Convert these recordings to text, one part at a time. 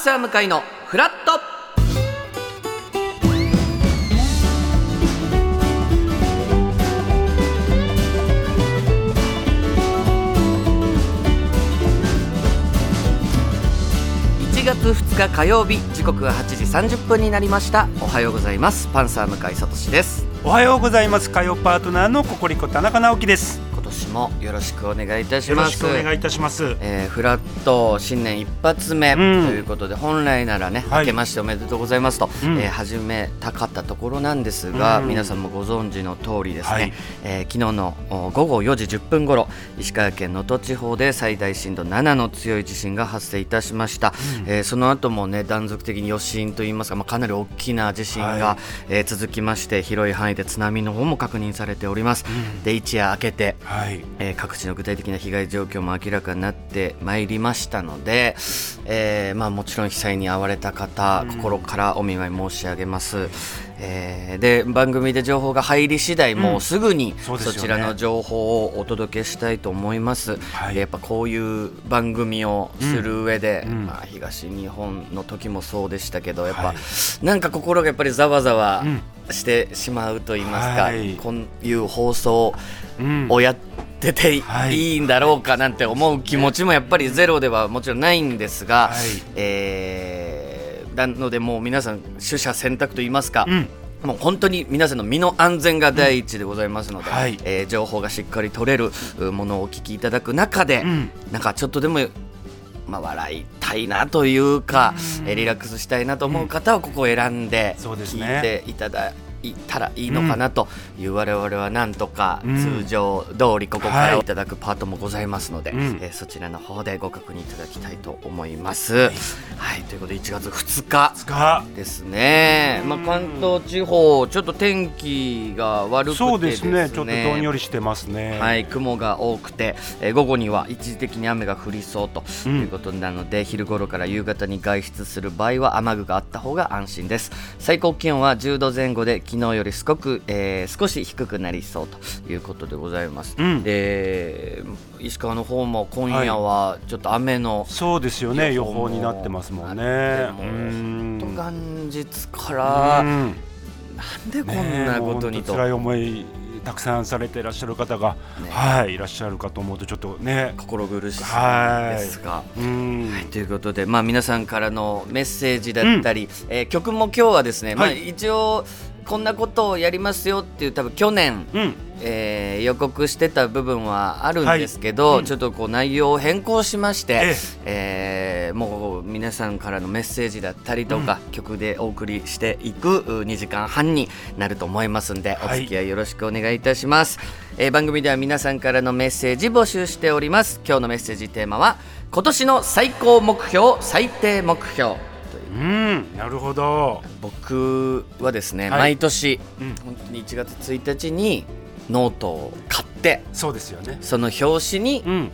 サー向かいのフラット。1月2日火曜日時刻は8時30分になりました。おはようございます。パンサー向井聡です。おはようございます。火曜パートナーのココリコ田中直樹です。年もよろしくお願いいたしよろしますくお願いいたします。えーフラット新年一発目とうん。いうことで、本来ならね、はい。明けましておめでとうございますと、うん。えー始めたかったところなんですが、うん。皆さんもご存知の通りですね、はい。えー昨日のお午後4時10分頃石川県能登地方で最大震度7の強い地震が発生いたしました、えーその後もね断続的に余震といいますか、まあ、かなり大きな地震が、はい。えー続きまして広い範囲で津波の方も確認されております、で一夜明けてはいえー各地の具体的な被害状況も明らかになってまいりましたので、えーまあ、もちろん被災に遭われた方、うん。心からお見舞い申し上げます。えーで番組で情報が入り次第、もうすぐにそちらの情報をお届けしたいと思います。はい。でやっぱこういう番組をする上で、うん。うん。まあ、東日本の時もそうでしたけどやっぱ、はい。なんか心がやっぱりざわざわうんしてしまうと言いますか、はい。こういう放送うん。をやっててはい。いいんだろうかなんて思う気持ちもやっぱりゼロではもちろんないんですが、はい。えーなのでもう皆さん取捨選択と言いますか、うん。もう本当に皆さんの身の安全が第一でございますので、うんはい。えー情報がしっかり取れるうものをお聞きいただく中で、うん。なんかちょっとでも、まあ、笑いたいなというか、うん。えーリラックスしたいなと思う方はここを選んで聞いていただいたらいいのかなという我々はなんとかうん。通常通りここかはいらいただくパートもございますので、うん。えーそちらの方でご確認いただきたいと思います。はい、ということで1月2日がですね、まあ、うん。関東地方ちょっと天気が悪くてそうですね。すちょっとどんよりしてますね。はい、雲が多くて、えー午後には一時的に雨が降りそうとうん。いうことなので、昼頃から夕方に外出する場合は雨具があった方が安心です。最高気温は10度前後で昨日より少く、えー少し低くなりそうということでございます、うん。で石川の方も今夜はちょっと雨の、そうですよね。予予報になってますもんね。も元日から、うん。なんでこんなことにと、ね辛い思いたくさんされていらっしゃる方が、ね。はいいらっしゃるかと思うとちょっとね。心苦しさですが。うん。はい、ということで、まあ、皆さんからのメッセージだったり、えー曲も今日はですね、まあ、はい。一応こんなことをやりますよっていう多分去年、うん。えー予告してた部分はあるんですけど、はい。うん。ちょっとこう内容を変更しましてえ、えーもう皆さんからのメッセージだったりとか、曲でお送りしていくう2時間半になると思いますんで、おはい。付き合いよろしくお願いいたします、えー番組では皆さんからのメッセージ募集しております。今日のメッセージテーマは今年の最高目標最低目標。うんなるほど。僕はですね、はい。毎年うん。本当に1月1日にノートを買ってそうですよね。その表紙に、うん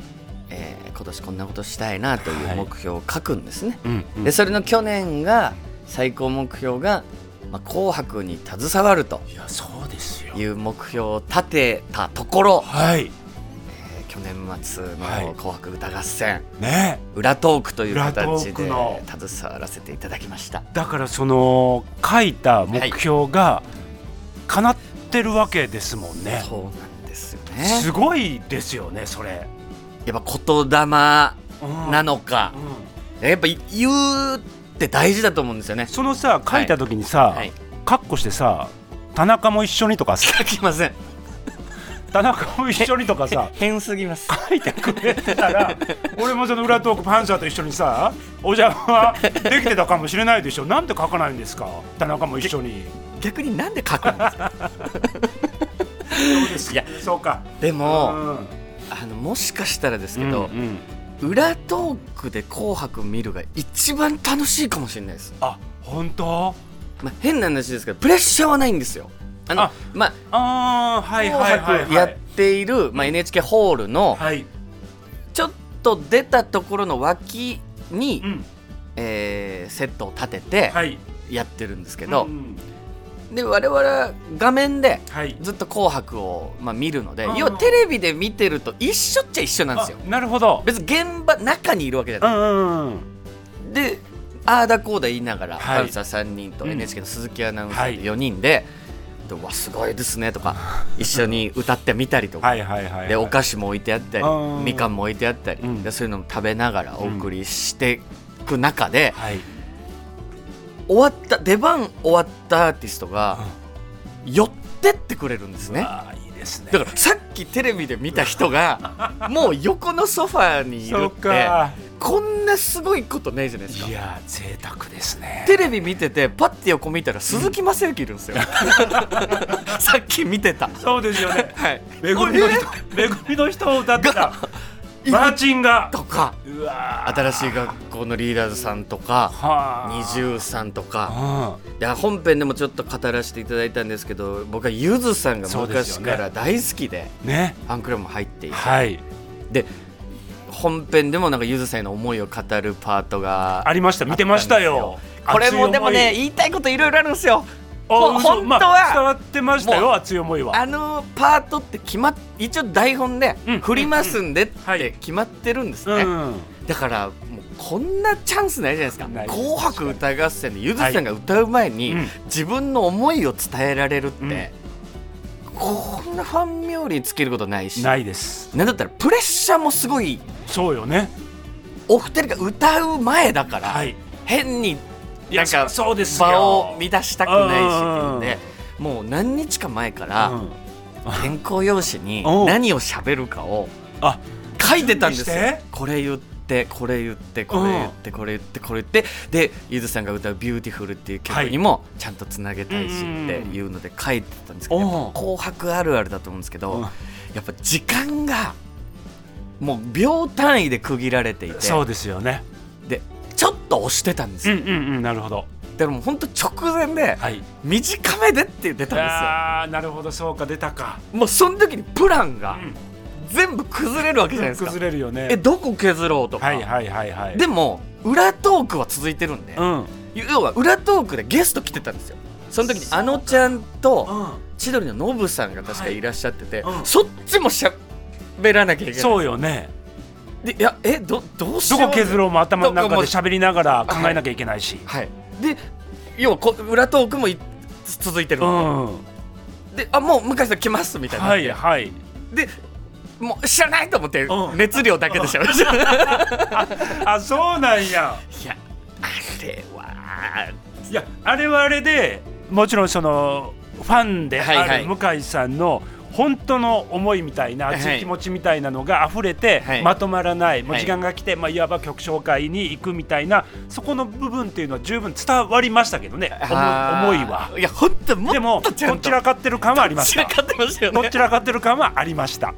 えー今年こんなことしたいなというはい。目標を書くんですね、うんうん。でそれの去年が最高目標が、まあ、紅白に携わるといやそうですよ。いう目標を立てたところ、はい。えー去年末のはい「紅白歌合戦」ね。裏トークという形で携わらせていただきました。だからその書いた目標が叶ってるわけですもんね、そうなんですよすね。ごいですよねそれ、やっぱ言霊うん。なのか、うん。やっぱ言うって大事だと思うんですよね。そのさ書いた時にさ、はい、カッコしてさ田中も一緒にとかさ書きません。田中も一緒にとかさ 変すぎます。書いてくれてたら 俺もその裏トークパンサーと一緒にさお邪魔できてたかもしれないでしょ。なんで書かないんですか？田中も一緒に。逆になんで書くんですか？そうです？いやそうか。でも、うんあのもしかしたらですけど、うんうん。裏トークで紅白見るが一番楽しいかもしれないです。あ本当？まあ、変な話ですけどプレッシャーはないんですよ。あのあまあああはい紅はいはい。白やっている、まあ、NHK ホールのはい。ちょっと出たところの脇に、うん。えーセットを立ててはい。やってるんですけど、うんで我々は画面ではい。ずっと「紅白」を、まあ、見るのでうん。要はテレビで見てると一緒っちゃ一緒なんですよ。あなるほど。別に現場中にいるわけじゃない、うんうんうんでああだこうだ言いながら、はい。パンサー3人とうん。NHK の鈴木アナウンサはい。ー4人で「でうわすごいですね」とか 一緒に歌ってみたりとか、はいはいはいはいでお菓子も置いてあったりうんみかんも置いてあったり、うん。でそういうのも食べながらお送りしていく中で、はい終わった出番終わったアーティストが寄ってってくれるんですね。あーいいですね。だからさっきテレビで見た人が もう横のソファーにいるってか。こんなすごいことないじゃないですか。いや贅沢ですね。テレビ見ててパッて横見たら鈴木雅之いるんですよ。さっき見てた。そうですよね。はい。めぐみの人。めぐみの人を歌ってたマーチンが。とか。新しい学校のリーダーズさんとかはあ。二重さんとか。あいや本編でもちょっと語らせていただいたんですけど僕はゆずさんが昔から大好きでね。ファンクラブも入っていて。はい。で本編でもなんかゆずさんへの思いを語るパートがありました。見てましたよ。これもでもね言いたいこといろいろあるんですよ本当は。まあ伝わってましたよ熱い思いは。あのパートって決まっ一応台本でうん振りますんでっはい。て決まってるんですね、うんだからもうこんなチャンスないじゃないですか。紅白歌合戦でゆずさんが歌う前に、うん自分の思いを伝えられるって、うん。こんなファン冥利につけることないし。ないです。なんだったらプレッシャーもすごい。そうよね。お二人が歌う前だから、はい。変になんかそうですよ。場を乱したくないしっていうんうでもう何日か前からうん。原稿用紙にうん。何を喋るかをあ。書いてたんですよ。これ言ってこれ言ってこれ言ってこれ言ってこれ言って。でゆずさんが歌う「ビューティフルっていう曲にもちゃんとつなげたいしっていうので書いてたんですけど紅白あるあるだと思うんですけうん。どやっぱ時間がもう秒単位で区切られていてそうですよね。でと押してたんですよ。うんうんうんなるほど。だからもう本当直前ではい。短めでって言ってたんああなるほどそうか出たか。ですよもうその時にプランがうん。全部崩れるわけじゃないですか。崩れるよね。えどこ削ろうとか、はいはいはいはい。でも裏トークは続いてるんで、うん。要は裏トークでゲスト来てたんですよ。その時にあのちゃんとう千鳥のノブさんが確かい。らっしゃってて、はいうん。そっちもしゃべらなきゃいけない。そうよねでいやえどどうしよう。どこ削ろうも頭の中で喋りながら考えなきゃいけないし。はい。で要はこ裏トークもい続いてるうのん。でであもう向井さん来ますみたいになっはて、いはい。でもう知らないと思ってうん。熱量だけでしょ、い あそうなんや。やあれは。いやあれはあれでもちろんそのファンではいはい。ある向井さんの本当の思いみたいな熱はい。い気持ちみたいなのが溢れてはい。まとまらない、もうはい。時間が来て、まあ、いわば曲紹介に行くみたいなそこの部分っていうのは十分伝わりましたけどね。思いは。いや本当もっでもと。ちらかってる感はありました散らかってましたよね。どちらかってる感はありました。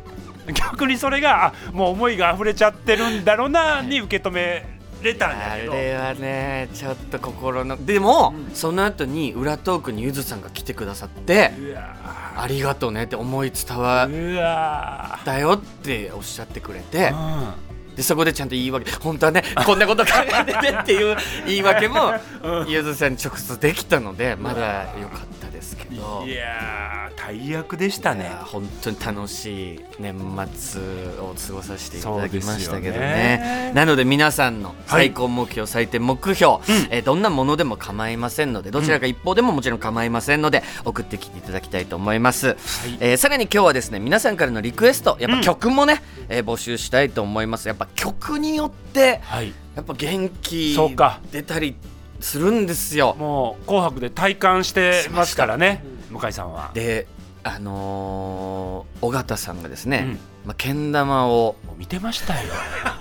逆にそれがあもう思いが溢れちゃってるんだろうなに受け止めれたんあやけどれはねちょっと心の。でも、うん。その後に裏トークにゆずさんが来てくださってありがとうねって思い伝わったよっておっしゃってくれてーでそこでちゃんと言い訳本当はねこんなこと考えててっていう言い訳もうん。ゆずさんに直接できたのでまだ良かったですけど。いやー大役でしたね。本当に楽しい年末を過ごさせていただきましたけどね。ね。なので皆さんの最高目標、最低目標、うん。えーどんなものでも構いませんのでどちらか一方でももちろん構いませんので送ってきていただきたいと思います、えーさらに今日はですね皆さんからのリクエストやっぱ曲もね、えー募集したいと思います。やっぱ曲によってはい。やっぱ元気出たりするんですよ。もう「紅白」で体感してますからね向井さんは。であのー尾形さんがですね、うん。まあ、けん玉を見てましたよ。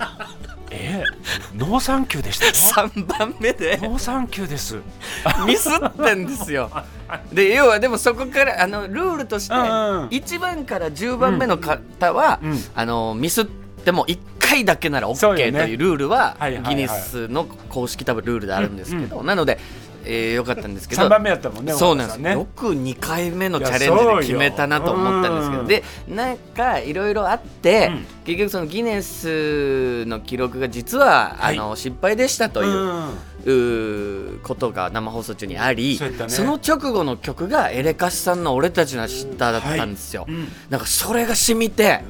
ええ。ノーサンキューでしたよ。3番目で。ノーサンキューです。ミスってんですよ。で要はでもそこからあのルールとしてうんうん。1番から10番目の方は、うんあのミスっても1回だけなら OK というルールははいはいはい。ギネスの公式多分ルールであるんですけど、なので、えーよかったんですけど3番目やったもんねそうなんです。ね。よく2回目のチャレンジで決めたなと思ったんですけどうん。でなんかいろいろあって、うん。結局そのギネスの記録が実は、はい。あの失敗でしたという。うん。うーことが生放送中にありね。その直後の曲がエレカシさんの「俺たちの明日」だったんですよ、うん。なんかそれが染みて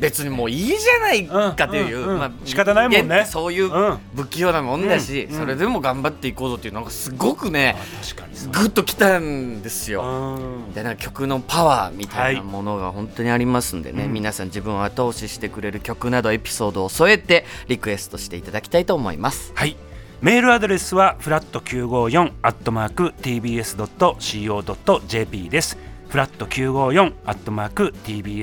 別にもういいじゃないかという、うんうんうんまあ、仕方ないもんね。やそういううん不器用なもんだし、うん。うん。それでも頑張っていこうぞっていうなんかすごくね確かにそう。グッときたんですよ。うん。でな曲のパワーみたいなものが本当にありますんでね、うん皆さん自分を後押ししてくれる曲などエピソードを添えてリクエストしていただきたいと思います。はい。メールアドレスはフラット954アットマーク tbs.co.jp ですフラット954アットマーク tbs.co.jp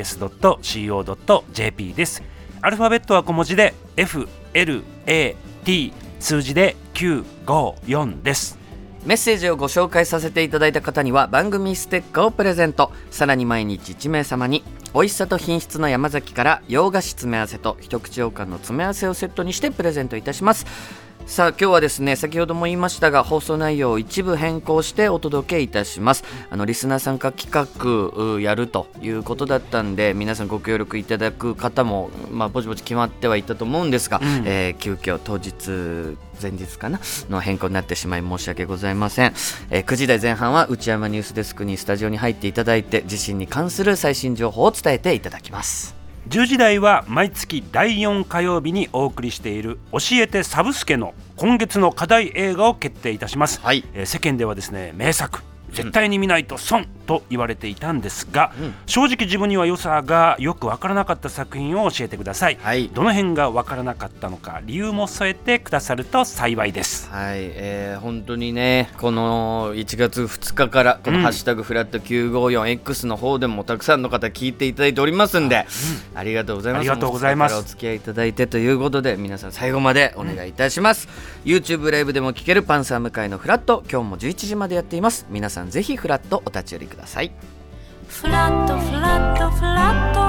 です。アルファベットは小文字で FLAT 数字で954です。メッセージをご紹介させていただいた方には番組ステッカーをプレゼント。さらに毎日1名様に美味しさと品質の山崎から洋菓子詰め合わせと一口羊羹の詰め合わせをセットにしてプレゼントいたします。さあ今日はですね先ほども言いましたが放送内容を一部変更してお届けいたします。あのリスナー参加企画うやるということだったんで皆さんご協力いただく方もまあぼちぼち決まってはいたと思うんですが、うん。えー急遽当日前日かなの変更になってしまい申し訳ございません、えー9時台前半は内山ニュースデスクにスタジオに入っていただいて地震に関する最新情報を伝えていただきます10時台は毎月第4火曜日にお送りしている教えてサブスケの今月の課題映画を決定いたします、はい。えー世間ではですね名作絶対に見ないと損と言われていたんですが、うん。正直自分には良さがよくわからなかった作品を教えてください、はい。どの辺がわからなかったのか理由も添えてくださると幸いです。はい、えー本当にねこの1月2日からこの「うん。ハッシュタグフラット 954X」の方でもたくさんの方聞いていただいておりますんで、ありがとうございます。ありがとうございます。もう2日からお付き合いいただいてということで皆さん最後までお願いいたします、YouTube ライブでも聞けるパンサー向かいのフラット今日も11時までやっています。皆さんぜひフラットお立ち寄りください。フラットフラットフラット。